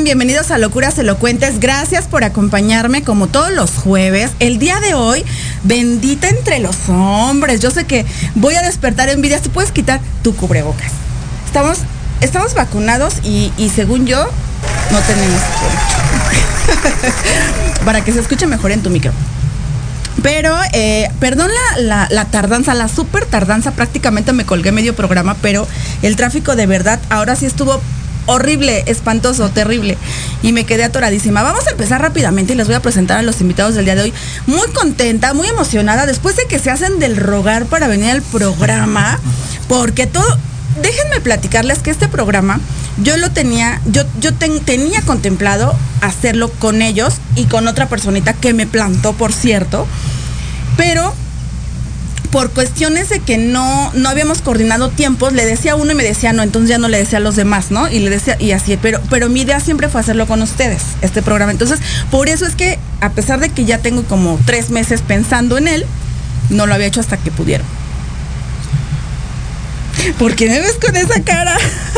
Bienvenidos a Locuras Elocuentes. Gracias por acompañarme como todos los jueves. El día de hoy, bendita entre los hombres. Yo sé que voy a despertar envidias. Tú puedes quitar tu cubrebocas. Estamos, estamos vacunados y, según yo, no tenemos COVID. Para que se escuche mejor en tu micro. Pero, eh, perdón la, la- tardanza, la súper tardanza, prácticamente me colgué medio programa, pero el tráfico de verdad ahora sí estuvo horrible, espantoso, terrible. Y me quedé atoradísima. Vamos a empezar rápidamente y les voy a presentar a los invitados del día de hoy. Muy contenta, muy emocionada, después de que se hacen del rogar para venir al programa, porque todo, déjenme platicarles que este programa yo lo tenía, yo, yo ten- tenía contemplado hacerlo con ellos y con otra personita que me plantó, por cierto, pero por cuestiones de que no, no habíamos coordinado tiempos, le decía uno y me decía no, entonces ya no le decía a los demás, ¿no? Y le decía, y así, pero, pero mi idea siempre fue hacerlo con ustedes, este programa. Entonces, por eso es que, a pesar de que ya tengo como tres meses pensando en él, no lo había hecho hasta que pudieron. ¿Por qué me ves con esa cara?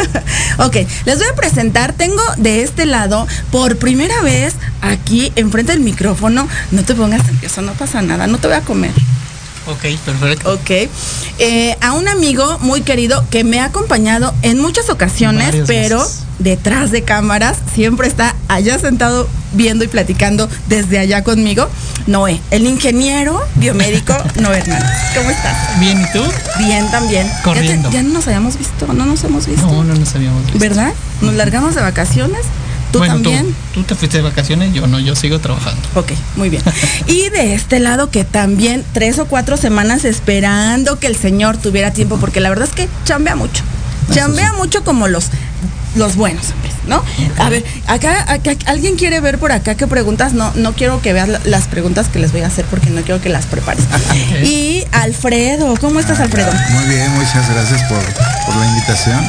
ok, les voy a presentar. Tengo de este lado, por primera vez, aquí enfrente del micrófono. No te pongas nervioso, no pasa nada, no te voy a comer. Ok, perfecto. Ok. Eh, a un amigo muy querido que me ha acompañado en muchas ocasiones, Varias pero veces. detrás de cámaras siempre está allá sentado viendo y platicando desde allá conmigo. Noé, el ingeniero biomédico Noé Hernández. ¿Cómo estás? Bien, ¿y tú? Bien también. Ya te- Corriendo. Ya, no nos habíamos visto, no nos hemos visto. No, no nos habíamos visto. ¿Verdad? Nos largamos de vacaciones. ¿Tú bueno, también? Tú, tú te fuiste de vacaciones, yo no, yo sigo trabajando. Ok, muy bien. Y de este lado que también tres o cuatro semanas esperando que el señor tuviera tiempo, porque la verdad es que chambea mucho. Chambea mucho como los, los buenos hombres, ¿no? A ver, acá, acá, alguien quiere ver por acá qué preguntas. No, no quiero que veas la- las preguntas que les voy a hacer porque no quiero que las prepares. Y Alfredo, ¿cómo estás, Alfredo? Muy bien, muchas gracias por, por la invitación.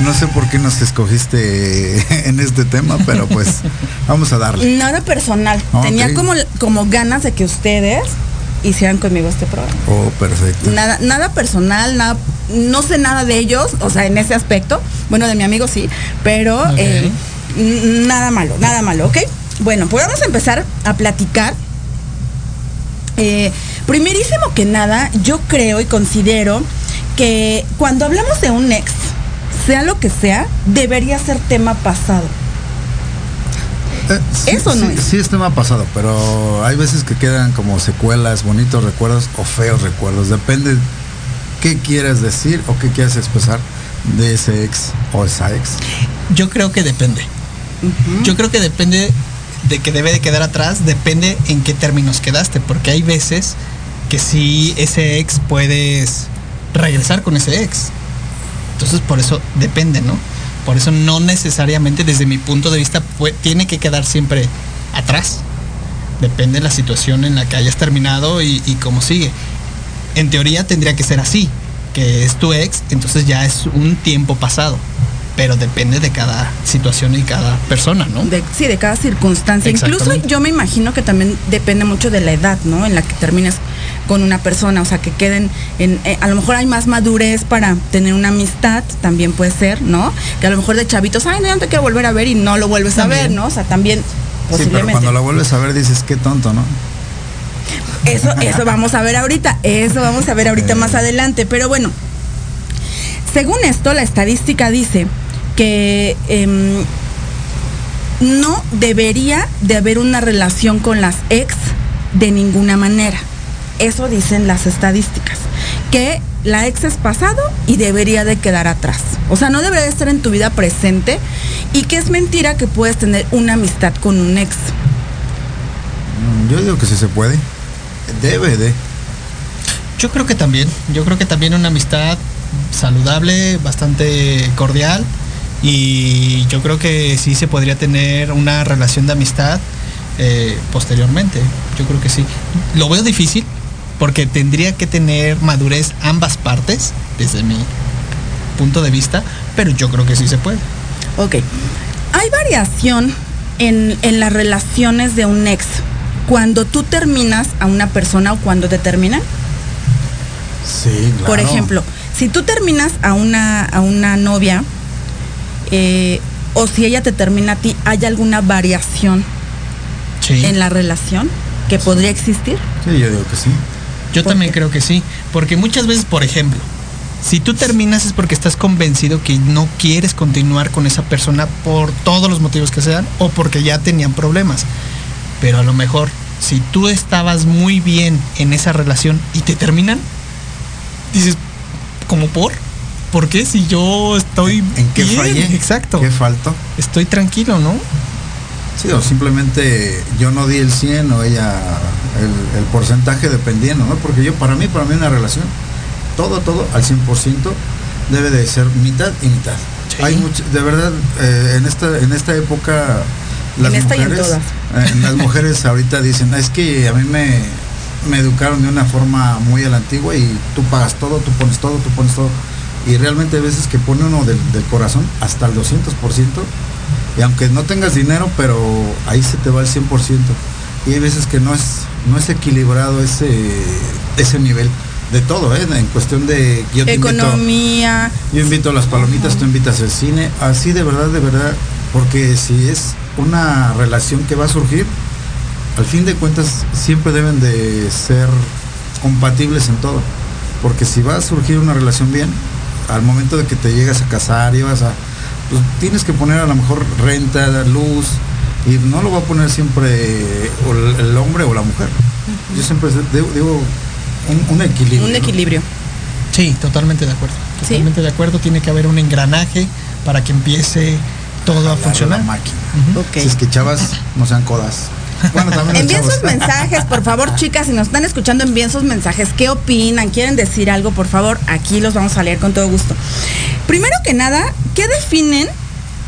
No sé por qué nos escogiste en este tema, pero pues vamos a darle. Nada personal. Ok. Tenía como, como ganas de que ustedes hicieran conmigo este programa. Oh, perfecto. Nada, nada personal, nada, no sé nada de ellos, o sea, en ese aspecto. Bueno, de mi amigo sí, pero eh, nada malo, nada malo, ¿ok? Bueno, pues vamos a empezar a platicar. Eh, primerísimo que nada, yo creo y considero que cuando hablamos de un ex, sea lo que sea, debería ser tema pasado. Eh, sí, Eso no sí, es. Sí, es tema pasado, pero hay veces que quedan como secuelas, bonitos recuerdos o feos recuerdos. Depende qué quieres decir o qué quieres expresar de ese ex o esa ex. Yo creo que depende. Yo creo que depende de que debe de quedar atrás, depende en qué términos quedaste, porque hay veces que sí ese ex puedes regresar con ese ex. Entonces por eso depende, ¿no? Por eso no necesariamente desde mi punto de vista tiene que quedar siempre atrás. Depende de la situación en la que hayas terminado y, y cómo sigue. En teoría tendría que ser así, que es tu ex, entonces ya es un tiempo pasado. Pero depende de cada situación y cada persona, ¿no? De- sí, de cada circunstancia. Incluso yo me imagino que también depende mucho de la edad, ¿no? En la que termines con una persona, o sea, que queden en, eh, a lo mejor hay más madurez para tener una amistad, también puede ser, ¿no? Que a lo mejor de chavitos, ay, no, te quiero volver a ver y no lo vuelves a ver, ¿no? O sea, también Sí, pero cuando lo vuelves a ver dices, qué tonto, ¿no? Eso, eso vamos a ver ahorita, eso vamos a ver ahorita más adelante. Pero bueno, según esto, la estadística dice que em, no debería de haber una relación con las ex de ninguna manera. Eso dicen las estadísticas. Que la ex es pasado y debería de quedar atrás. O sea, no debería de estar en tu vida presente y que es mentira que puedes tener una amistad con un ex. Mm, Yo digo que sí se puede. Debe de. Yo creo que también, yo creo que también una amistad saludable, bastante cordial, Y yo creo que sí se podría tener una relación de amistad eh, posteriormente. Yo creo que sí. Lo veo difícil porque tendría que tener madurez ambas partes, desde mi punto de vista, pero yo creo que sí se puede. Ok. Hay variación en, en las relaciones de un ex cuando tú terminas a una persona o cuando te terminan. Sí, claro. Por ejemplo, si tú terminas a una, a una novia eh, o si ella te termina a ti, ¿hay alguna variación Sí. en la relación que podría existir? Sí, yo digo que sí. Yo ¿Por también qué? creo que sí, porque muchas veces, por ejemplo, si tú terminas es porque estás convencido que no quieres continuar con esa persona por todos los motivos que sean o porque ya tenían problemas. Pero a lo mejor, si tú estabas muy bien en esa relación y te terminan, dices, ¿como por? ¿Por qué? Si yo estoy ¿En qué bien? fallé? Exacto. ¿Qué faltó? Estoy tranquilo, ¿no? Sí, o simplemente yo no di el 100 o ella el, el porcentaje dependiendo, ¿no? Porque yo, para mí, para mí una relación, todo, todo al 100% debe de ser mitad y mitad. Sí. Hay mucho, de verdad, eh, en, esta, en esta época, las En esta y en mujeres, todas. eh, las mujeres ahorita dicen, es que a mí me, me educaron de una forma muy a la antigua y tú pagas todo, tú pones todo, tú pones todo. Y realmente hay veces que pone uno del, del corazón hasta el 200%. Y aunque no tengas dinero, pero ahí se te va el 100%. Y hay veces que no es, no es equilibrado ese, ese nivel de todo, ¿eh? En cuestión de yo te invito- Economía. yo invito a las palomitas, tú invitas al cine, así de verdad, de verdad, porque si es una relación que va a surgir, al fin de cuentas siempre deben de ser compatibles en todo, porque si va a surgir una relación bien, al momento de que te llegas a casar y vas a, pues tienes que poner a lo mejor renta, luz, y no lo va a poner siempre el hombre o la mujer. Yo siempre digo, un, un equilibrio. Un ¿no? equilibrio. Sí, totalmente de acuerdo. ¿Sí? Totalmente de acuerdo. Tiene que haber un engranaje para que empiece todo a funcionar. la máquina. Ok. Si es que chavas no sean codas. Bueno, también los Envíen sus mensajes, por favor, chicas, si nos están escuchando, envíen sus mensajes. ¿Qué opinan? ¿Quieren decir algo? Por favor, aquí los vamos a leer con todo gusto. Primero que nada, ¿qué definen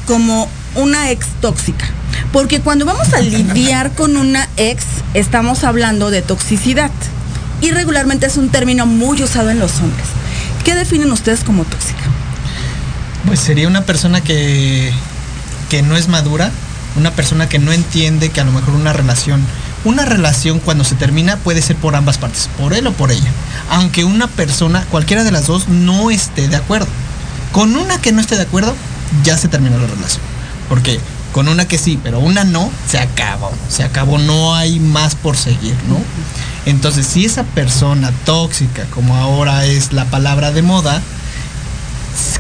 como una ex tóxica? Porque cuando vamos a lidiar con una ex, estamos hablando de toxicidad. Y regularmente es un término muy usado en los hombres. ¿Qué definen ustedes como tóxica? Pues sería una persona que, que no es madura, una persona que no entiende que a lo mejor una relación, una relación cuando se termina puede ser por ambas partes, por él o por ella. Aunque una persona, cualquiera de las dos, no esté de acuerdo. Con una que no esté de acuerdo, ya se terminó la relación. Porque con una que sí, pero una no, se acabó. Se acabó, no hay más por seguir, ¿no? Entonces, si esa persona tóxica, como ahora es la palabra de moda,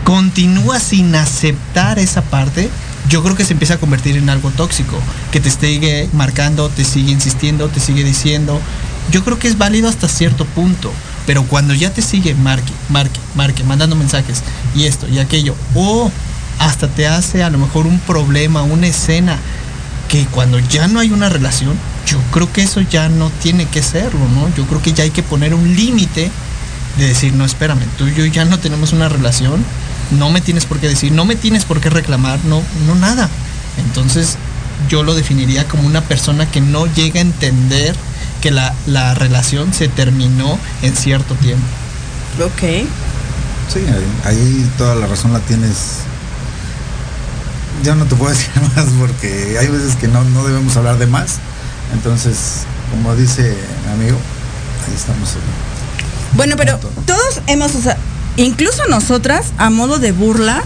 continúa sin aceptar esa parte, yo creo que se empieza a convertir en algo tóxico, que te sigue marcando, te sigue insistiendo, te sigue diciendo. Yo creo que es válido hasta cierto punto, pero cuando ya te sigue marque, marque, marque, mandando mensajes y esto y aquello, o hasta te hace a lo mejor un problema, una escena, que cuando ya no hay una relación, yo creo que eso ya no tiene que serlo, ¿no? Yo creo que ya hay que poner un límite de decir, no, espérame, tú y yo ya no tenemos una relación, no me tienes por qué decir, no me tienes por qué reclamar, no, no nada. Entonces yo lo definiría como una persona que no llega a entender que la, la relación se terminó en cierto tiempo. Ok. Sí, ahí, ahí toda la razón la tienes. Yo no te puedo decir más porque hay veces que no, no debemos hablar de más. Entonces, como dice mi amigo, ahí estamos. Bueno, pero todos hemos usado, incluso nosotras, a modo de burla,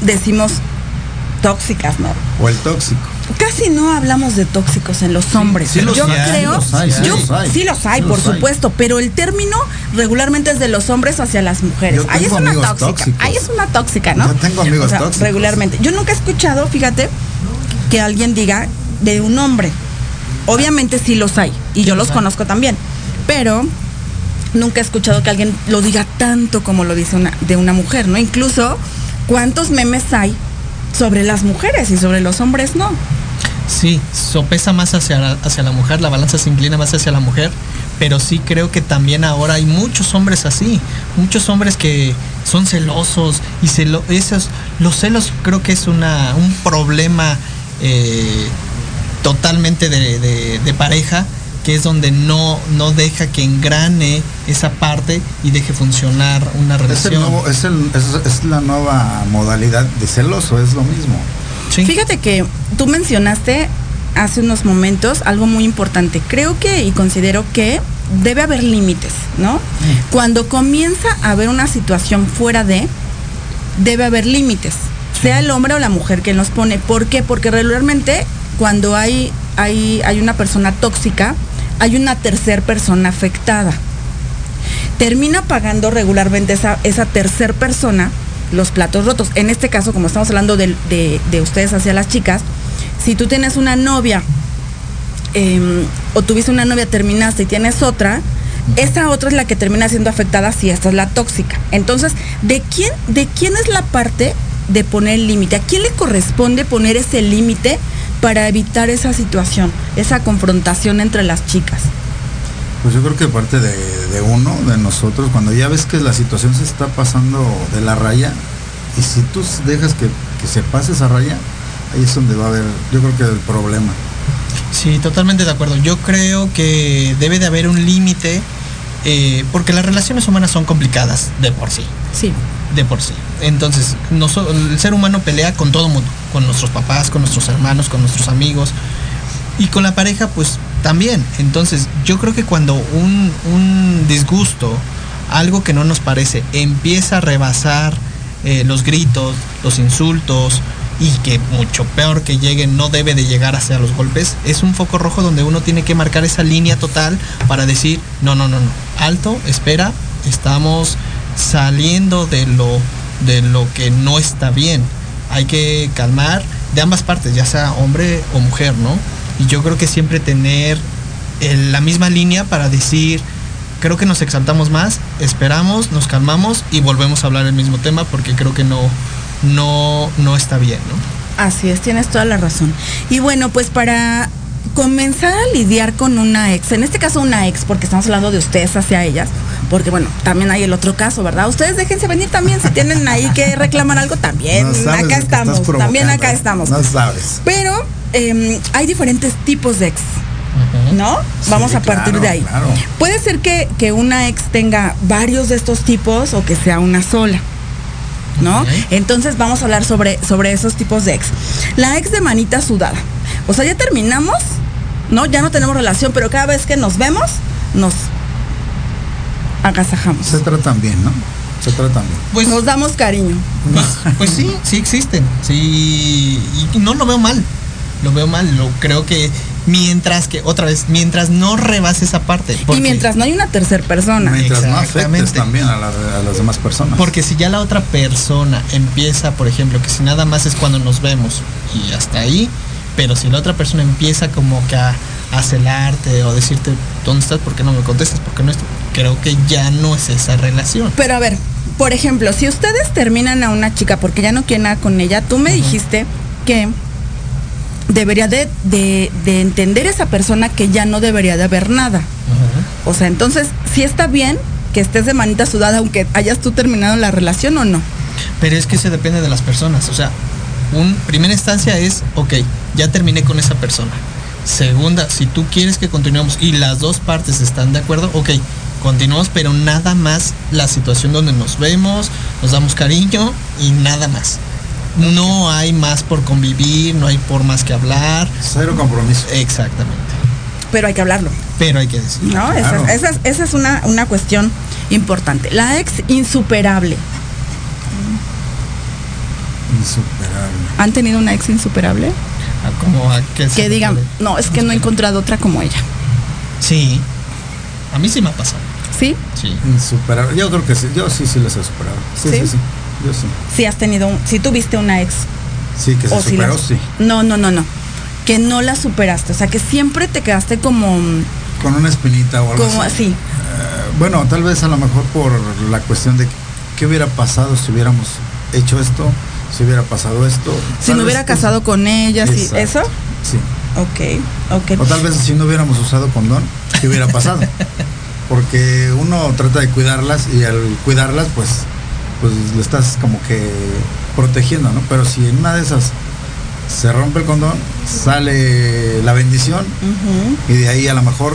decimos tóxicas, ¿no? O el tóxico. Casi no hablamos de tóxicos en los hombres. sí los yo hay, creo, sí los hay, sí yo- los hay. sí los hay, Sí por los hay. supuesto, pero el término regularmente es de los hombres hacia las mujeres. Ahí es una tóxica. tóxicos. Ahí es una tóxica, ¿no? Yo tengo amigos tóxicos. Regularmente. Yo nunca he escuchado, fíjate, que alguien diga de un hombre. Obviamente sí los hay, y yo los conozco también, pero nunca he escuchado que alguien lo diga tanto como lo dice una, de una mujer, ¿no? Incluso, ¿cuántos memes hay sobre las mujeres y sobre los hombres no? Sí, sopesa más hacia la, hacia la mujer, la balanza se inclina más hacia la mujer, pero sí creo que también ahora hay muchos hombres así, muchos hombres que son celosos y celo, esos, los celos creo que es una, un problema eh, totalmente de, pareja que es donde no, no deja que engrane esa parte y deje funcionar una Es, el relación. nuevo- es, el- es- es la nueva modalidad de celoso, es lo mismo. Sí. Fíjate que tú mencionaste hace unos momentos algo muy importante. Creo que y considero que debe haber límites, ¿no? Cuando comienza a haber una situación fuera de, debe haber límites. Sea el hombre o la mujer que los pone. ¿Por qué? Porque regularmente cuando hay, hay, hay una persona tóxica, hay una tercer persona afectada. Termina pagando regularmente esa, esa tercer persona los platos rotos. En este caso, como estamos hablando de, de- de ustedes hacia las chicas, si tú tienes una novia em, o tuviste una novia, terminaste y tienes otra, esa otra es la que termina siendo afectada si esta es la tóxica. Entonces, ¿de quién, de quién es la parte de poner el límite? ¿A quién le corresponde poner ese límite para evitar esa situación, esa confrontación entre las chicas? Pues yo creo que parte de, de uno, de nosotros, cuando ya ves que la situación se está pasando de la raya, y si tú dejas que, que se pase esa raya, ahí es donde va a haber, yo creo que el problema. Sí, totalmente de acuerdo. Yo creo que debe de haber un límite eh, porque las relaciones humanas son complicadas de por sí. Sí. De por sí. Entonces, el ser humano pelea con todo mundo, con nuestros papás, con nuestros hermanos, con nuestros amigos y con la pareja, pues también. Entonces, yo creo que cuando un, un disgusto, algo que no nos parece, empieza a rebasar eh, los gritos, los insultos y que mucho peor que lleguen no debe de llegar hacia los golpes, es un foco rojo donde uno tiene que marcar esa línea total para decir, no, no, no, no, alto, espera, estamos saliendo de lo, de lo que no está bien. Hay que calmar de ambas partes, ya sea hombre o mujer, ¿no? Y yo creo que siempre tener el- la misma línea para decir, creo que nos exaltamos más, esperamos, nos calmamos y volvemos a hablar el mismo tema porque creo que no, no, no está bien, ¿no? Así es, tienes toda la razón. Y bueno, pues para comenzar a lidiar con una ex, en este caso una ex, porque estamos hablando de ustedes hacia ellas, porque bueno, también hay el otro caso, ¿verdad? Ustedes déjense venir también, si tienen ahí que reclamar algo también, No acá estamos, también acá provocando, estamos. No sabes. Pero em, hay diferentes tipos de ex, ¿no? Sí, Vamos a partir claro, de ahí. claro. Puede ser que, que una ex tenga varios de estos tipos o que sea una sola. ¿No? Entonces vamos a hablar sobre, sobre esos tipos de ex. La ex de manita sudada. O sea, ya terminamos, ¿no? Ya no tenemos relación, pero cada vez que nos vemos, nos agasajamos. Se tratan bien, ¿no? Se tratan bien. Pues, Nos damos cariño. pues, pues sí, sí existen. Sí, y no lo veo mal. Lo veo mal. Lo creo que mientras que, otra vez, mientras no rebase esa parte. Y mientras no hay una tercera persona. Mientras no afectes Exactamente. también a, la- a las demás personas. Porque si ya la otra persona empieza, por ejemplo, que si nada más es cuando nos vemos y hasta ahí, pero si la otra persona empieza como que a, a celarte o decirte, ¿dónde estás? ¿Por qué no me contestas? ¿Por qué no esto? Creo que ya no es esa relación. Pero a ver, por ejemplo, si ustedes terminan a una chica porque ya no quieren nada con ella, tú me dijiste que debería de, de- de entender esa persona que ya no debería de haber nada. O sea, entonces, si está bien que estés de manita sudada aunque hayas tú terminado la relación o no. Pero es que se depende de las personas. O sea, un primera instancia es, ok, ya terminé con esa persona. Segunda, si tú quieres que continuemos y las dos partes están de acuerdo, ok, continuamos, pero nada más la situación donde nos vemos, nos damos cariño y nada más. No hay más por convivir, no hay por más que hablar. Cero compromiso. Exactamente. Pero hay que hablarlo. Pero hay que decir. ¿No? Esa- Claro. Esa, es- esa es una, una cuestión importante. La ex insuperable. Insuperable. ¿Han tenido una ex insuperable? A como a que, digan, no, es que no he encontrado otra como ella. Sí. A mí sí me ha pasado. ¿Sí? Sí. Insuperable. Yo creo que sí. Yo sí, sí les he superado. Sí, ¿Sí? sí, sí. Yo sí. Si has tenido, un- si tuviste una ex Sí, que se o si superó, la- sí. No, no, no, no. Que no la superaste. O sea, que siempre te quedaste como, Con una espinita o algo como así. así. Eh, bueno, tal vez a lo mejor por la cuestión de qué hubiera pasado si hubiéramos hecho esto, si hubiera pasado esto. Si me hubiera casado con ella, sí. Exacto. ¿eso? Sí. Ok, ok. O tal vez si no hubiéramos usado condón. qué hubiera pasado. Porque uno trata de cuidarlas y al cuidarlas, pues, pues lo estás como que protegiendo, ¿no? Pero si en una de esas se rompe el condón, sale la bendición y de ahí a lo mejor,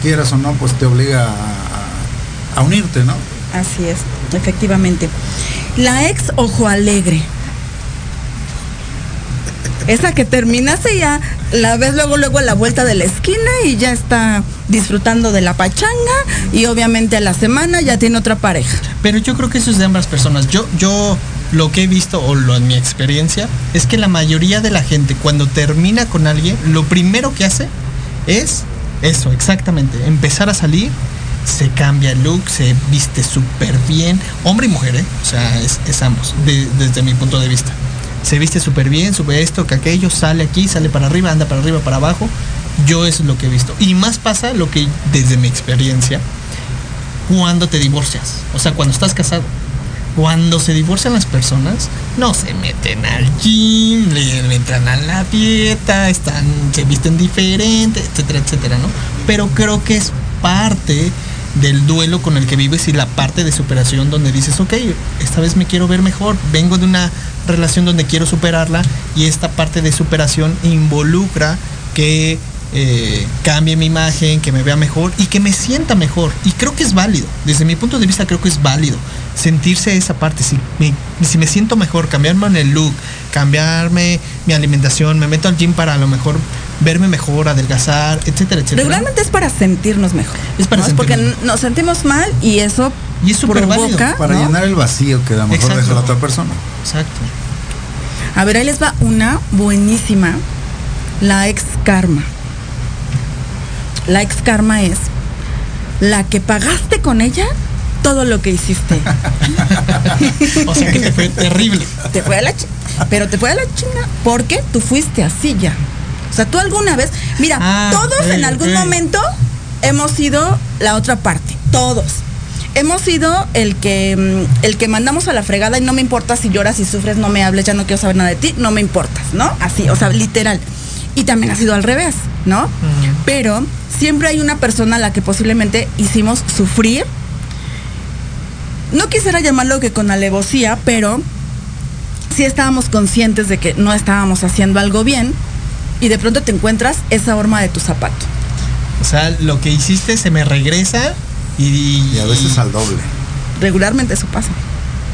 quieras o no, pues te obliga a, a unirte, ¿no? Así es, efectivamente. La ex ojo alegre. Esa que terminaste ya la ves luego luego a la vuelta de la esquina y ya está disfrutando de la pachanga y obviamente a la semana ya tiene otra pareja. Pero yo creo que eso es de ambas personas. Yo, yo lo que he visto o lo en mi experiencia es que la mayoría de la gente cuando termina con alguien, lo primero que hace es eso, exactamente, empezar a salir, se cambia el look, se viste súper bien, hombre y mujer, ¿eh? o sea, es, es ambos, de- desde mi punto de vista. Se viste súper bien, sube esto, que aquello, sale aquí, sale para arriba, anda para arriba, para abajo. Yo eso es lo que he visto. Y más pasa lo que desde mi experiencia, cuando te divorcias. O sea, cuando estás casado. Cuando se divorcian las personas, no se meten al gym, le entran a la dieta, están, se visten diferente, etcétera, etcétera, ¿no? Pero creo que es parte del duelo con el que vives y la parte de superación donde dices, ok, esta vez me quiero ver mejor, vengo de una relación donde quiero superarla y esta parte de superación involucra que eh, cambie mi imagen, que me vea mejor y que me sienta mejor. Y creo que es válido. Desde mi punto de vista creo que es válido sentirse esa parte. Si me, si me siento mejor, cambiarme en el look, cambiarme mi alimentación, me meto al gym para a lo mejor verme mejor, adelgazar, etcétera, etcétera. Regularmente es para sentirnos mejor. Es para ¿no? porque sentirnos. n- nos sentimos mal y eso Y es súper válido. Para ¿no? llenar el vacío que a lo mejor deja la otra persona. Exacto. A ver, ahí les va una buenísima. La ex karma. La ex karma es la que pagaste con ella todo lo que hiciste. O sea que te fue terrible. te fue a la chi- pero te fue a la chinga porque tú fuiste así ya. O sea, tú alguna vez, mira, Ah, todos en algún momento hemos sido la otra parte, todos. Hemos sido el que mm, el que mandamos a la fregada y no me importa si lloras, si sufres, no me hables, ya no quiero saber nada de ti, no me importas, ¿no? Así, o sea, literal. Y también ha sido al revés, ¿no? Pero siempre hay una persona a la que posiblemente hicimos sufrir. No quisiera llamarlo que con alevosía, pero sí estábamos conscientes de que no estábamos haciendo algo bien y de pronto te encuentras esa horma de tu zapato. O sea, lo que hiciste se me regresa y, Y a veces al doble. Regularmente eso pasa.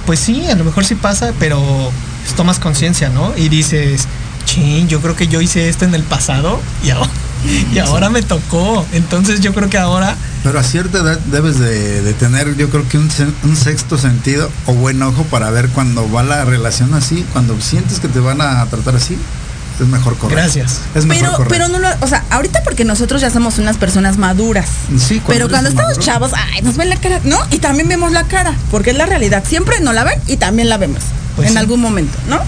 Pues sí, a lo mejor sí pasa, pero pues, tomas conciencia, ¿no? Y dices, chin, yo creo que yo hice esto en el pasado y ahora, y ahora me tocó. Entonces yo creo que ahora, Pero a cierta edad debes de, de tener, yo creo que un sexto sentido o buen ojo para ver cuando va la relación así, cuando sientes que te van a tratar así, es mejor correr. Gracias. Es mejor Pero, correr. pero no lo, o sea, ahorita porque nosotros ya somos unas personas maduras. Sí, pero eres cuando estamos maduro. chavos, ay, nos ven la cara, ¿no? Y también vemos la cara, porque es la realidad. Siempre no la ven y también la vemos Pues en sí. algún momento, ¿no?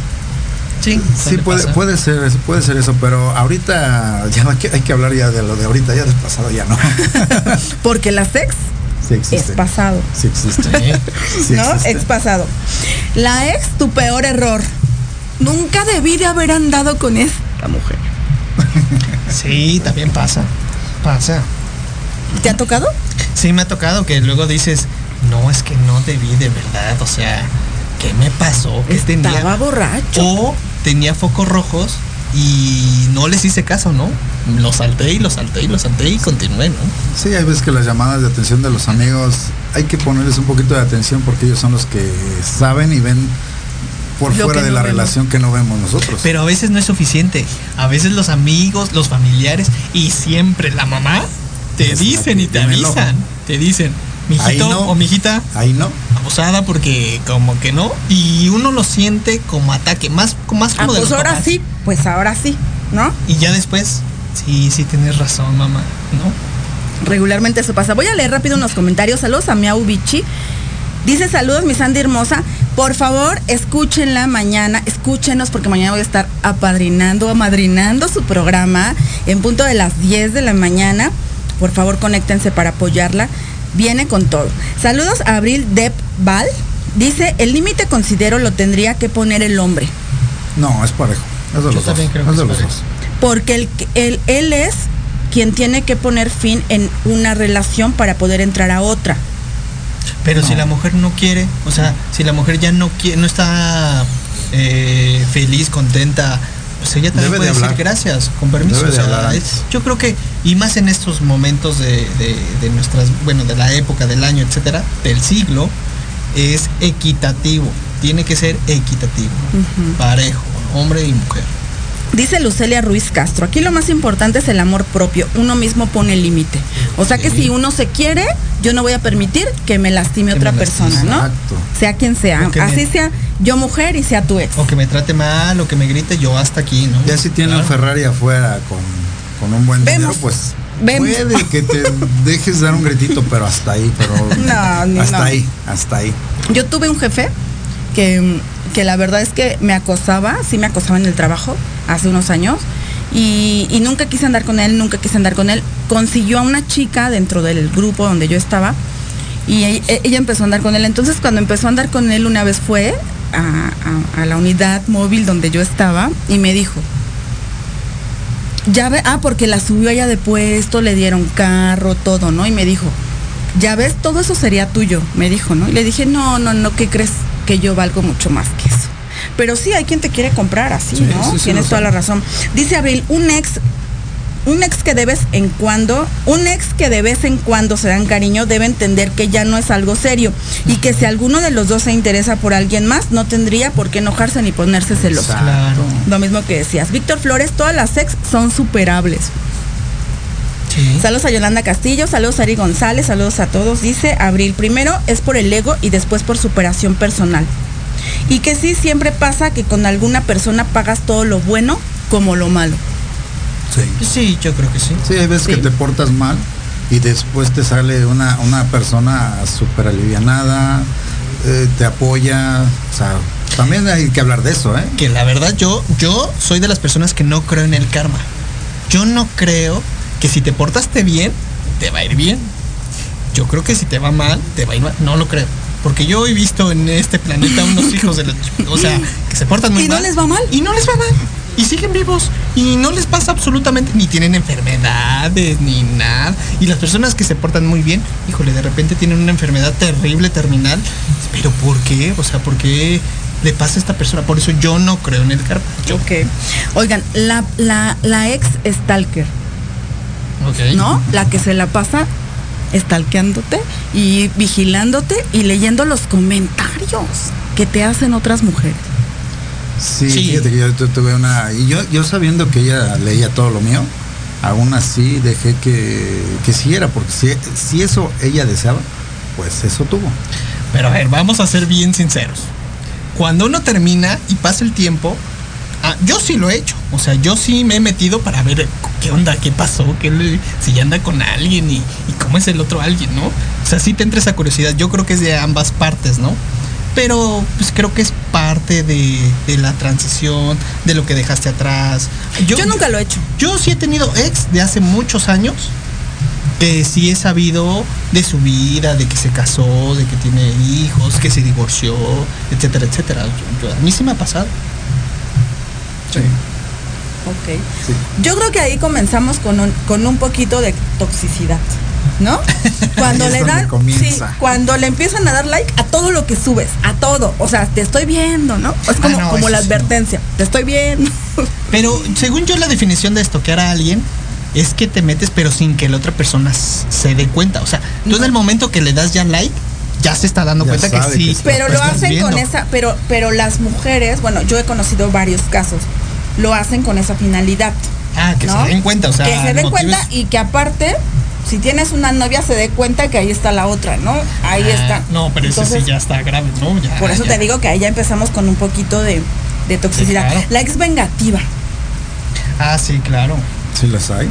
Sí, Sí, puede, puede ser, eso, puede ser eso, pero ahorita ya hay que, hay que hablar ya de lo de ahorita, ya del pasado ya no. Porque la sex sí es pasado, Sí existe. Sí ¿no? existe. Ex pasado. La ex, tu peor error. Nunca debí de haber andado con esta mujer. Sí, también pasa. Pasa. ¿Te ha tocado? Sí, me ha tocado que luego dices, no, es que no debí de verdad. O sea, ¿qué me pasó? ¿Qué Estaba tenía? borracho. O tenía focos rojos y no les hice caso, ¿no? Lo salté y lo salté y lo salté y continué, ¿no? Sí, hay veces que las llamadas de atención de los amigos hay que ponerles un poquito de atención porque ellos son los que saben y ven por Lo fuera de no la vemos. relación que no vemos nosotros. Pero a veces no es suficiente. A veces los amigos, los familiares y siempre la mamá te Es dicen y te avisan. Te dicen, mijito no. o mijita, Ahí no. abusada porque como que no. Y uno lo siente como ataque, más, más Ah, como de pues ahora papás. sí, pues ahora sí, ¿no? Y ya después, sí, sí tienes razón, mamá, ¿no? Regularmente eso pasa. Voy a leer rápido unos comentarios. Saludos a Miau Bichi. Dice saludos, mi Sandy hermosa. Por favor, escúchenla mañana. Escúchenos porque mañana voy a estar apadrinando, amadrinando su programa en punto de las 10 de la mañana. Por favor, conéctense para apoyarla. Viene con todo. Saludos a Abril Depp Val. Dice, el límite considero lo tendría que poner el hombre. No, es parejo. Es de Yo los dos. Es de los dos. Porque el, que- él, él es quien tiene que poner fin en una relación para poder entrar a otra. Pero si la mujer no quiere, o sea, si la mujer ya no quiere, no está eh, feliz, contenta, pues ella también Debe de puede decir hablar. gracias, con permiso. Debe o sea, es- yo creo que, y más en estos momentos de, de- de nuestras, bueno, de la época, del año, etcétera, del siglo, es equitativo. Tiene que ser equitativo, parejo, hombre y mujer. Dice Lucelia Ruiz Castro, aquí lo más importante es el amor propio, uno mismo pone el límite. O sea que Sí. si uno se quiere, yo no voy a permitir que me lastime Que otra me persona, lastime, ¿no? exacto. Sea quien sea, me- así sea yo mujer y sea tu ex. O que me trate mal, o que me grite, yo hasta aquí, ¿no? Ya si tiene Claro. un Ferrari afuera con, con un buen Vemos. dinero, pues Vemos. puede que te dejes dar un gritito, pero hasta ahí, pero No, ni hasta no. ahí, hasta ahí. Yo tuve un jefe que, que la verdad es que me acosaba, sí me acosaba en el trabajo hace unos años. Y, nunca quise andar con él, nunca quise andar con él. Consiguió a una chica dentro del grupo donde yo estaba y ella empezó a andar con él. Entonces cuando empezó a andar con él una vez fue a, a- a la unidad móvil donde yo estaba y me dijo, ya ve, ah, porque la subió allá de puesto, le dieron carro, todo, ¿no? Y me dijo, ya ves, todo eso sería tuyo, me dijo, ¿no? Y le dije, no, no, no, ¿qué crees? Que yo valgo mucho más que eso. Pero sí, hay quien te quiere comprar así, Sí, ¿no? sí, sí, Tienes toda la razón. Dice Abril, un ex, un ex que de vez en cuando, un ex que de vez en cuando se dan cariño debe entender que ya no es algo serio y que si alguno de los dos se interesa por alguien más, no tendría por qué enojarse ni ponerse celoso. Exacto. Claro. Lo mismo que decías. Víctor Flores, todas las ex son superables. Sí. Saludos a Yolanda Castillo, saludos a Ari González, saludos a todos. Dice Abril, primero es por el ego y después por superación personal. Y que sí, siempre pasa que con alguna persona pagas todo lo bueno como lo malo. Sí. Sí, yo creo que sí. Sí, hay veces Sí. que te portas mal y después te sale una, una persona súper alivianada, eh, te apoya, o sea, también hay que hablar de eso, ¿eh? que la verdad yo, yo soy de las personas que no creo en el karma. Yo no creo que si te portaste bien, te va a ir bien. Yo creo que si te va mal, te va a ir mal. No lo creo. Porque yo he visto en este planeta unos hijos de la... O sea, que se portan muy ¿Y no mal. les va mal? Y no les va mal. Y siguen vivos. Y no les pasa absolutamente... Ni tienen enfermedades, ni nada. Y las personas que se portan muy bien, híjole, de repente tienen una enfermedad terrible, terminal. Pero ¿por qué? O sea, ¿por qué le pasa a esta persona? Por eso yo no creo en el karma. Yo. Ok. Oigan, la, la, la ex stalker, Ok. ¿no? La que se la pasa stalkeándote y vigilándote y leyendo los comentarios que te hacen otras mujeres. Sí, Sí. fíjate que yo tu- tuve una. Y yo, yo sabiendo que ella leía todo lo mío, aún así dejé que, que siguiera, porque si, si eso ella deseaba, pues eso tuvo. Pero a ver, vamos a ser bien sinceros. Cuando uno termina y pasa el tiempo, ah, yo sí lo he hecho. O sea, yo sí me he metido para ver qué onda, qué pasó, qué le- si ya anda con alguien y, y cómo es el otro alguien, ¿no? O sea, sí te entra esa curiosidad. Yo creo que es de ambas partes, ¿no? Pero pues creo que es parte de, de la transición, de lo que dejaste atrás. Yo, nunca lo he hecho. Yo sí he tenido ex de hace muchos años que sí he sabido de su vida, de que se casó, de que tiene hijos, que se divorció, etcétera, etcétera. Yo- yo- a mí sí me ha pasado. Sí. Ok. Sí. Yo creo que ahí comenzamos con un, con un poquito de toxicidad, ¿no? Cuando le dan, sí, cuando le empiezan a dar like a todo lo que subes, a todo, o sea, te estoy viendo, ¿no? Es como, Ah, no, como eso la no. advertencia, te estoy viendo. Pero según yo la definición de estoquear a alguien es que te metes pero sin que la otra persona se dé cuenta. O sea, tú en el momento que le das ya like, ya se está dando Ya cuenta que sí. que Pero lo hacen con esa, pero, pero las mujeres, bueno, yo he conocido varios casos, lo hacen con esa finalidad. Ah, que ¿no? se den cuenta, o sea, que se den motives- cuenta y que aparte, si tienes una novia, se dé cuenta que ahí está la otra, ¿no? Ahí Ah, está. No, pero eso Entonces, sí ya está grave, ¿no? Ya, Por eso ya. te digo que ahí ya empezamos con un poquito de, de toxicidad. Sí, claro. La ex vengativa. Ah, sí, claro. Sí las hay.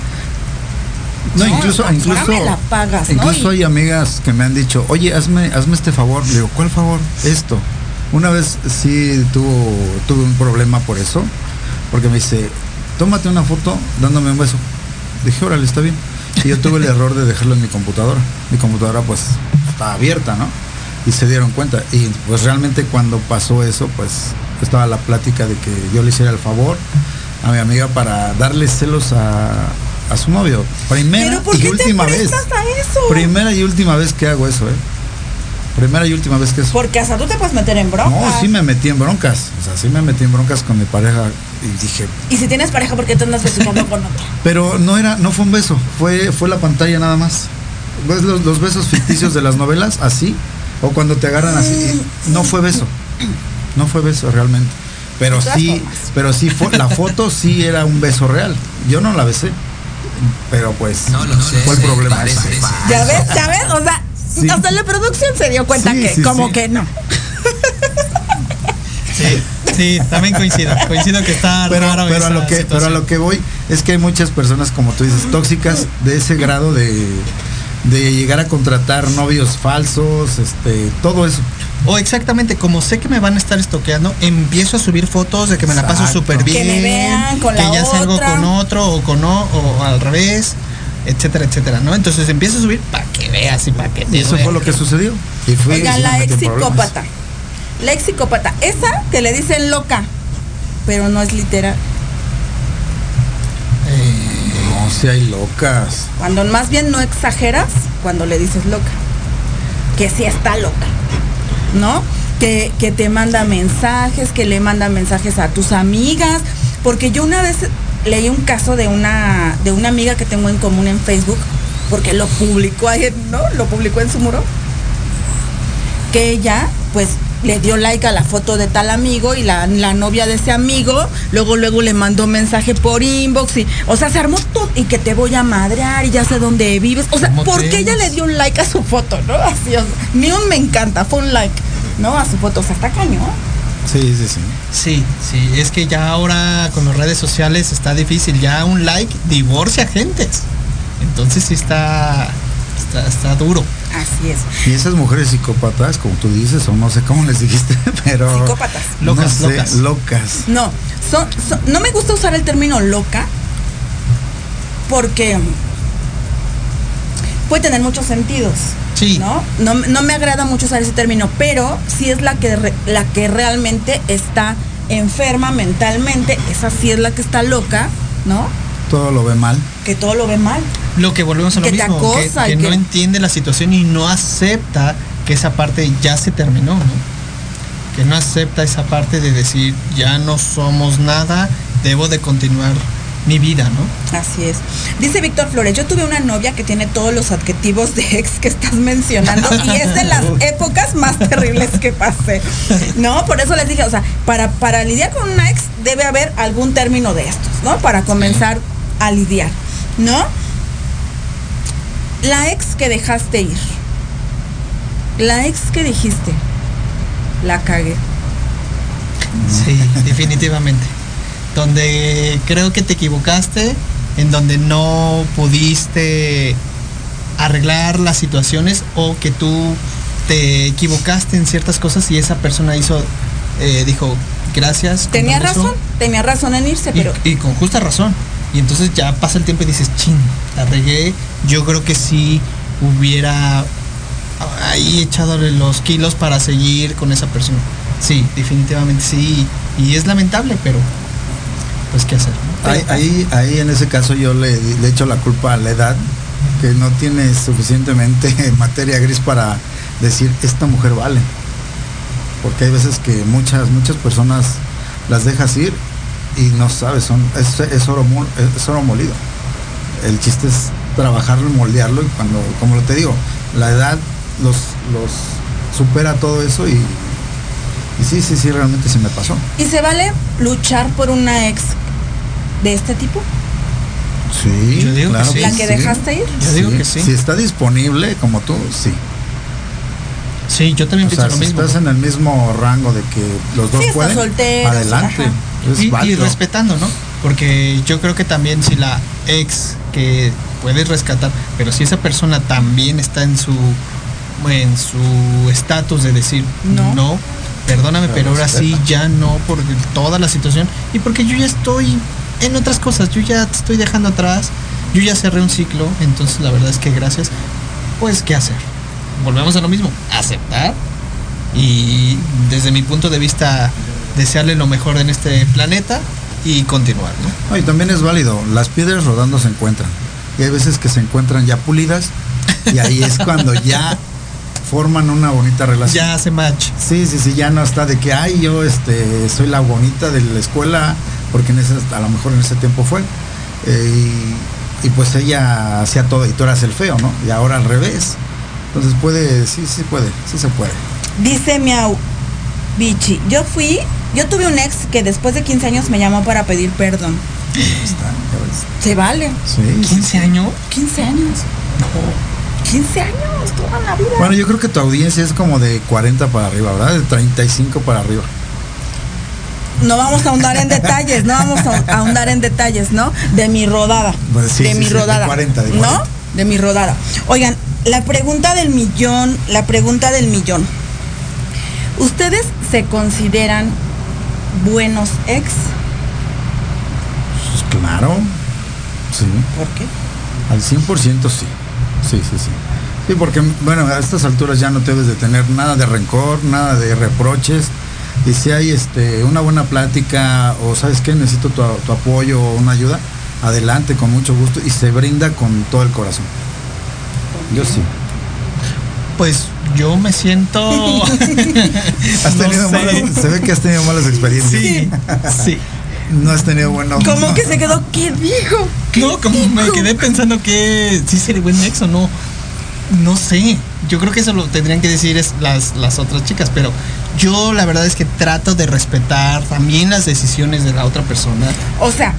No, No, incluso, incluso, la pagas, ¿no? incluso hay amigas que me han dicho, oye, hazme, hazme este favor. Le digo, ¿cuál favor? Esto. Una vez sí tuvo, tuve un problema por eso, porque me dice, tómate una foto dándome un beso. Dije, órale, está bien. Y yo tuve el error de dejarlo en mi computadora. Mi computadora pues estaba abierta, ¿no? Y se dieron cuenta. Y pues realmente cuando pasó eso, pues estaba la plática de que yo le hiciera el favor a mi amiga para darle celos a, a su novio. Primera Pero ¿por y qué última te vez. a eso? Primera y última vez que hago eso, ¿eh? Primera y última vez que eso. Porque hasta tú te puedes meter en broncas. No, sí me metí en broncas. O sea, sí me metí en broncas con mi pareja y dije, Y si tienes pareja, ¿por qué te andas besuqueando con otra? pero no era, no fue un beso, fue, fue la pantalla nada más. ¿Ves los, los besos ficticios de las novelas? Así. O cuando te agarran así. y No fue beso. No fue beso realmente. Pero sí, formas. pero sí fue, la foto sí era un beso real. Yo no la besé. Pero pues No lo sé. fue el problema. Parece. ese. ¿Ya ves? ¿Ya ves? O sea, Sí. hasta la producción se dio cuenta Sí, que sí, como sí. que no. Sí, sí, también coincido. Coincido que está pero, raro pero a lo que pero a lo que voy es que hay muchas personas como tú dices tóxicas de ese grado de de llegar a contratar novios falsos este todo eso O exactamente, como sé que me van a estar estoqueando, empiezo a subir fotos de que me la paso súper bien. Que me vean con que la ya salgo otra. con otro o con o, o al revés, etcétera, etcétera, ¿no? Entonces empiezo a subir para que veas y para que te y eso fue lo que sucedió y fui Oiga, la ex psicópata. La ex psicópata. Esa que le dicen loca, pero no es literal. no si hay locas Cuando más bien no exageras cuando le dices loca. Que sí está loca. ¿No? Que, que te manda mensajes, que le manda mensajes a tus amigas. Porque yo una vez leí un caso de una, de una amiga que tengo en común en Facebook, porque lo publicó ahí, ¿no? Lo publicó en su muro. Que ella, pues, le dio like a la foto de tal amigo y la, la novia de ese amigo, luego luego le mandó mensaje por inbox y, o sea, se armó todo y que te voy a madrear y ya sé dónde vives. O sea, ¿Cómo ¿por qué crees? ella le dio un like a su foto, no? Así, o sea, ni un me encanta, fue un like, ¿no? A su foto, o sea, está cañón. Sí sí sí Sí, sí, es que ya ahora con las redes sociales está difícil. Ya un like divorcia gentes. Entonces sí está, está, está duro. Así es. y esas mujeres psicópatas como tú dices o no sé cómo les dijiste pero Psicópatas. Locas, no sé, locas. locas No, son, son- no me gusta usar el término loca porque puede tener muchos sentidos. Sí. ¿no? No, no me agrada mucho usar ese término, pero sí es la que, re- la que realmente está enferma mentalmente, esa sí es la que está loca, ¿no? todo lo ve mal Que todo lo ve mal. Lo que volvemos a lo Que te mismo, que, acosa que y no que- entiende la situación y no acepta que esa parte ya se terminó, ¿no? Que no acepta esa parte de decir, ya no somos nada, debo de continuar mi vida, ¿no? Así es. Dice Víctor Flores, yo tuve una novia que tiene todos los adjetivos de ex que estás mencionando y es de las épocas más terribles que pasé. ¿No? Por eso les dije, o sea, para, para lidiar con una ex debe haber algún término de estos, ¿no? Para comenzar a lidiar, ¿no? La ex que dejaste ir. La ex que dijiste, la cagué. Sí, definitivamente. Donde creo que te equivocaste, en donde no pudiste arreglar las situaciones o que tú te equivocaste en ciertas cosas y esa persona hizo, eh, dijo, gracias. Tenía permiso", razón, tenía razón en irse, pero y con justa razón. Y entonces ya pasa el tiempo y dices, chin, la regué. Yo creo que sí hubiera ahí echadole los kilos para seguir con esa persona. Sí, definitivamente sí. Y es lamentable, pero pues qué hacer. Ahí, ahí, en ese caso yo le, le echo la culpa a la edad, que no tiene suficientemente materia gris para decir, esta mujer vale. Porque hay veces que muchas, muchas personas las dejas ir y no sabes, son, es, es oro, es oro molido. El chiste es trabajarlo moldearlo y cuando, como te digo, la edad los supera todo eso y, y sí, sí, sí, realmente se me pasó. ¿Y se vale luchar por una ex de este tipo? Sí, Yo digo que sí. ¿La que sí. dejaste ir? Yo digo que sí. Si está disponible como tú, sí. Sí, yo también O pienso sea, lo si mismo. estás en el mismo rango de que los dos Sí, pueden, solteros, adelante. Es y, y respetando, ¿no? Porque yo creo que también si la ex que puedes rescatar, pero si esa persona también está en su en su estatus de decir No. no, perdóname, Pero pero ahora sí ya no por toda la situación y porque yo ya estoy en otras cosas, yo ya te estoy dejando atrás, yo ya cerré un ciclo, entonces la verdad es que gracias, pues qué hacer. Volvemos a lo mismo, aceptar y desde mi punto de vista desearle lo mejor en este planeta y continuar, ¿no? No, y también es válido, las piedras rodando se encuentran. Y hay veces que se encuentran ya pulidas y ahí es cuando ya forman una bonita relación. Ya hace match. Sí, sí, sí, ya no está de que, ay, yo este, soy la bonita de la escuela, porque en ese, a lo mejor en ese tiempo fue. Eh, y, y pues ella hacía todo y tú eras el feo, ¿no? Y ahora al revés. Entonces puede, sí, sí puede, sí se puede. Dice Miau Bichi, yo fui, yo tuve un ex que después de 15 años me llamó para pedir perdón. Ahí está, ya ves. Se vale. Sí, sí. 15 años. 15 años. 15 años, toda la vida. Bueno, yo creo que tu audiencia es como de 40 para arriba, ¿verdad? De 35 para arriba. no vamos a ahondar en detalles, no vamos a ahondar en detalles, ¿no? De mi rodada. Pues sí, de sí, mi sí, de rodada. 40, de ¿No? 40. De mi rodada. Oigan, la pregunta del millón, la pregunta del millón. ¿Ustedes se consideran buenos ex? Pues claro. Sí. ¿Por qué? Al 100% sí. Sí, sí, sí. Sí, porque, bueno, a estas alturas ya no debes de tener nada de rencor, nada de reproches. Y si hay este, una buena plática o, ¿sabes qué? Necesito tu, tu apoyo o una ayuda, adelante, con mucho gusto. Y se brinda con todo el corazón. Yo sí. Pues yo me siento. Has No tenido sé. malas- se ve que has tenido malas experiencias. Sí, sí. No has tenido buenos. ¿Cómo que se quedó? ¿Qué dijo? ¿Qué No, como me quedé pensando que sí sería buen ex o no. No sé. Yo creo que eso lo tendrían que decir es las, las otras chicas, pero yo la verdad es que trato de respetar también las decisiones de la otra persona. O sea,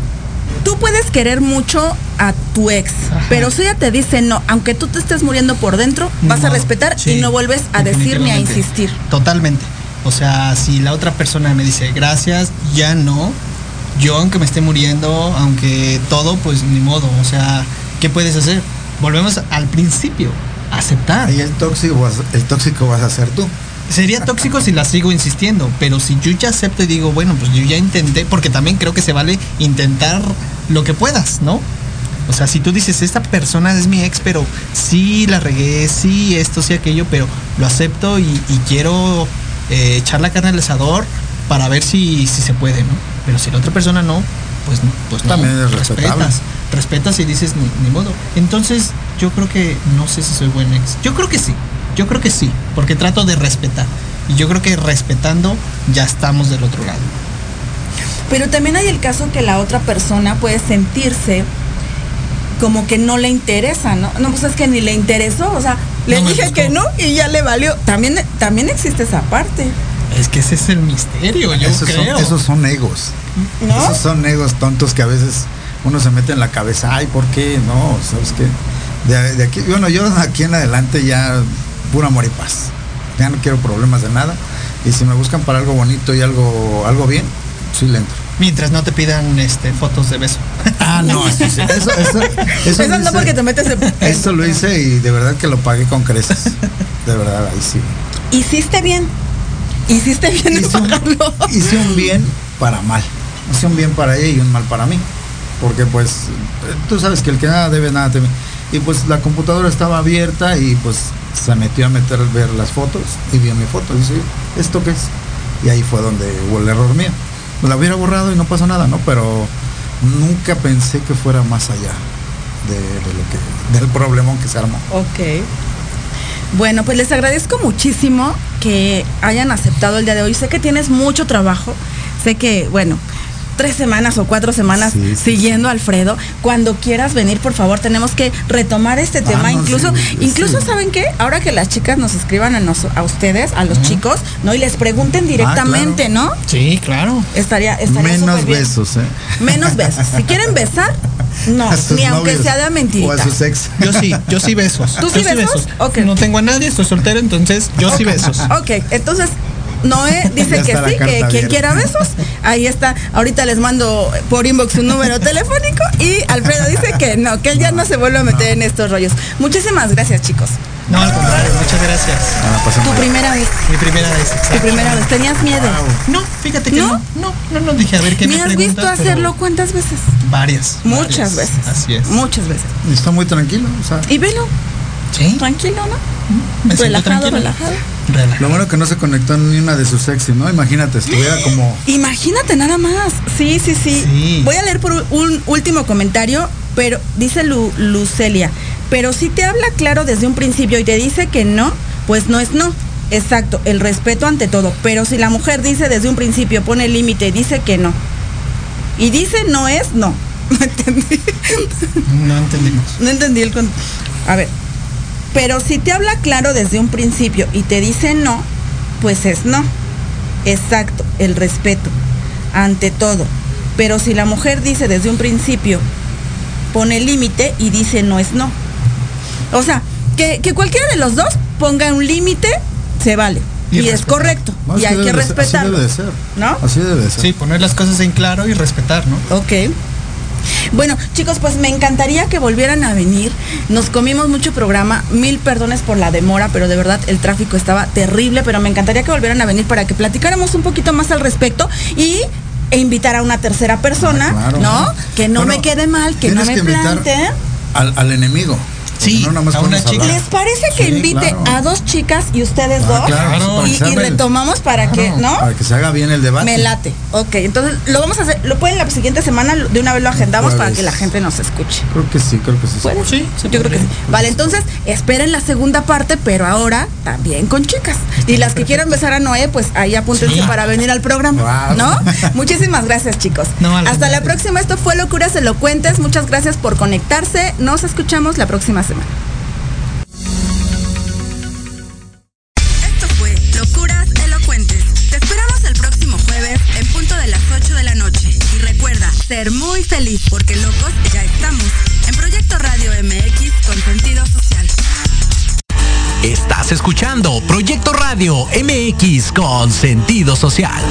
tú puedes querer mucho a tu ex, Ajá. pero si ella te dice no, aunque tú te estés muriendo por dentro, vas a respetar sí, y no vuelves a decir ni a insistir. Totalmente. O sea, si la otra persona me dice gracias, ya no. Yo aunque me esté muriendo, aunque todo, pues ni modo. O sea, ¿qué puedes hacer? Volvemos al principio. Aceptar. Ahí el tóxico, vas- el tóxico vas a ser tú. Sería tóxico si la sigo insistiendo, pero si yo ya acepto y digo, bueno, pues yo ya intenté, porque también creo que se vale intentar lo que puedas, ¿no? O sea, si tú dices, esta persona es mi ex, pero sí la regué, sí esto, sí aquello, pero lo acepto y, y quiero eh, echar la carne al asador para ver si, si se puede, ¿no? Pero si la otra persona no, pues, pues no. También es respetable. Respetas, respetas y dices, ni, ni modo. Entonces, yo creo que no sé si soy buen ex. Yo creo que sí. Yo creo que sí, porque trato de respetar. Y yo creo que respetando ya estamos del otro lado. Pero también hay el caso que la otra persona puede sentirse como que no le interesa, ¿no? No, pues es que ni le interesó, o sea, le No dije que no y ya le valió. También, también existe esa parte, Es que ese es el misterio, yo esos, creo. son, esos son egos. ¿no? Esos son egos tontos que a veces uno se mete en la cabeza. Ay, ¿por qué? No, ¿sabes qué? De, de aquí, bueno, yo de aquí en adelante ya puro amor y paz. Ya no quiero problemas de nada. Y si me buscan para algo bonito y algo, algo bien, sí le entro. Mientras no te pidan este fotos de beso. Ah, no, sí, sí. Eso, eso, eso, Eso lo no porque te metes. Esto lo hice y de verdad que lo pagué con creces. De verdad, ahí sí. Hiciste bien. Hiciste bien en hice un, pagarlo. hice un bien para mal. Hice un bien para ella y un mal para mí. Porque pues tú sabes que el que nada debe, nada teme. Y pues la computadora estaba abierta y pues se metió a meter ver las fotos y vio mi foto. Y dice, ¿esto qué es? Y ahí fue donde hubo el error mío. La hubiera borrado y no pasó nada, ¿no? Pero nunca pensé que fuera más allá de, de lo que, del problemón que se armó. Ok. Bueno, pues les agradezco muchísimo que hayan aceptado el día de hoy. Sé que tienes mucho trabajo. Sé que, bueno, tres semanas o cuatro semanas Sí, sí, siguiendo a Alfredo. Cuando quieras venir, por favor, tenemos que retomar este tema. Ah, no, incluso, sí, incluso sí. ¿saben qué? Ahora que las chicas nos escriban a, nos- a ustedes, a los chicos, ¿no? Y les pregunten directamente, ¿no? Sí, claro. Estaría, estaría Menos bien. besos, ¿eh? Menos besos. Si quieren besar, no, A sus ni aunque novios sea de O mentirita. a sus ex. Yo sí, yo sí besos. ¿Tú sí Yo besos? Ok. No tengo a nadie, estoy soltero, entonces yo sí besos. Ok, entonces Noé dice que sí, que quien quiera besos, ahí está. Ahorita les mando por inbox un número telefónico y Alfredo dice que no, que él ya no se vuelve a meter en estos rollos. Muchísimas gracias, chicos. No, al contrario, muchas gracias. Ah, Tu primera vez, Mi primera vez. tu exacto. primera vez, tenías miedo. No, fíjate que ¿No? no. No, no, no, dije, a ver qué ¿Me me has visto pero hacerlo cuántas veces? Varias. Muchas varias. veces. Así es. Muchas veces. Y está muy tranquilo, o sea, Y velo, Sí. Tranquilo, ¿no? Me relajado, tranquilo. relajado. Relajado. Lo bueno que no se conectó ni una de sus sexy, ¿no? Imagínate, estuviera como. Imagínate nada más. Sí, sí, sí, Sí. Voy a leer por un último comentario, pero dice Lu- Lucelia, pero si te habla claro desde un principio y te dice que no, pues no es no. Exacto, el respeto ante todo. Pero si la mujer dice desde un principio, pone límite y dice que no. Y dice no es no. No entendí. No entendimos. No entendí el con... A ver. Pero si te habla claro desde un principio y te dice no, pues es no. Exacto, el respeto. Ante todo. Pero si la mujer dice desde un principio, pone límite y dice no es no. O sea, que, que cualquiera de los dos ponga un límite, se vale. Y Y, es correcto. No, y hay que respetarlo. Así debe de ser. ¿No? Así debe de ser. Sí, poner las cosas en claro y respetar, ¿no? Ok. Bueno, chicos, pues me encantaría que volvieran a venir. Nos comimos mucho programa. Mil perdones por la demora, pero de verdad el tráfico estaba terrible. Pero me encantaría que volvieran a venir para que platicáramos un poquito más al respecto y e invitar a una tercera persona, Ah, claro. ¿no? Que no Bueno, me quede mal, que no me plante. Al, al enemigo. Sí, no nada más a una chica. ¿Les parece que Sí, invite claro. a dos chicas y ustedes Ah, dos? claro, para que Y, y el- retomamos para que, Claro, ¿no? Para que se haga bien el debate. Me late. Ok, entonces lo vamos a hacer, lo pueden la siguiente semana, de una vez lo agendamos para que la gente nos escuche. Creo que sí, creo que sí. ¿Puede? Sí, Yo creo que sí. Vale, entonces esperen la segunda parte, pero ahora también con chicas. Y las que quieran besar a Noé, pues ahí apúntense Sí. para venir al programa. Wow. ¿No? Muchísimas gracias, chicos. No, Hasta la próxima. Esto fue Locuras Elocuentes. Muchas gracias por conectarse. Nos escuchamos la próxima semana. Esto fue Locuras Elocuentes. Te esperamos el próximo jueves en punto de las 8 de la noche. Y recuerda, ser muy feliz porque locos ya estamos. En Proyecto Radio MX con sentido social. Estás escuchando Proyecto Radio MX con sentido social.